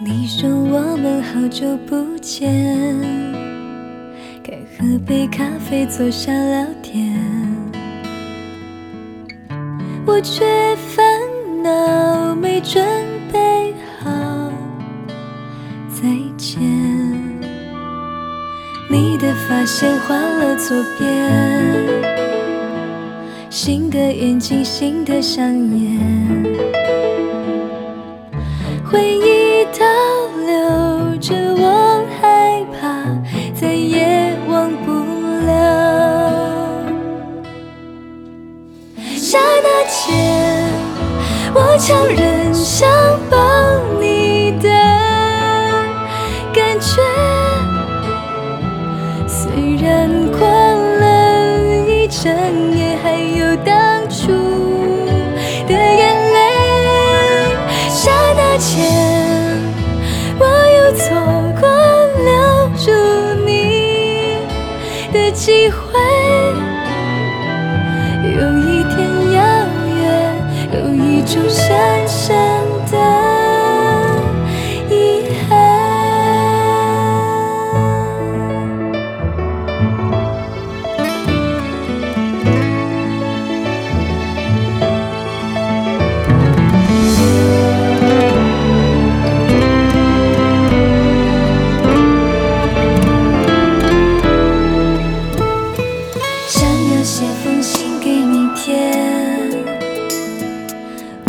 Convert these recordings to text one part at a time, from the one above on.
你说我们好久不见，该喝杯咖啡坐下聊天。我却烦恼没准备好再见。你的发线换了左边，新的眼睛，新的香烟。回忆强忍想抱你的感觉，虽然过了一整夜，还有当初的眼泪。刹那间，我又错过留住你的机会。就深深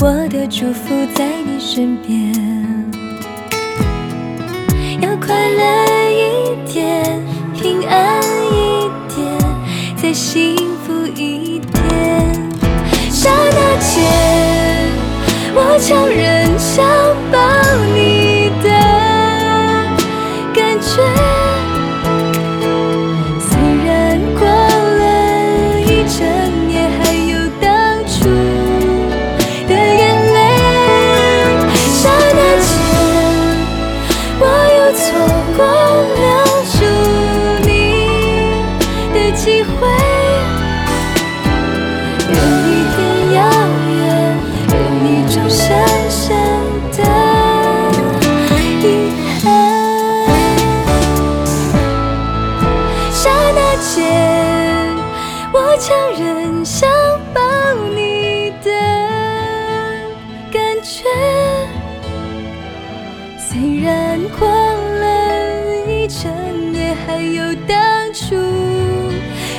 我的祝福在你身边，要快乐一点，平安一点，再幸福一点。刹那间，我强忍过了一整夜，还有当初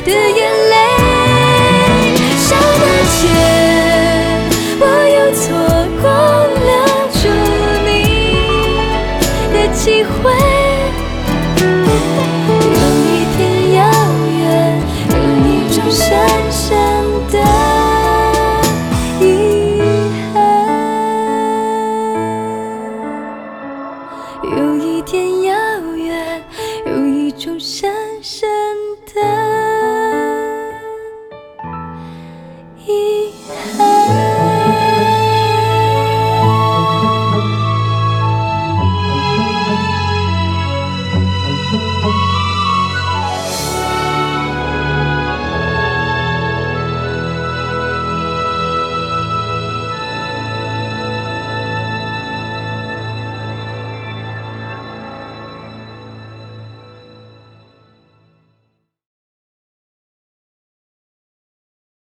的眼泪。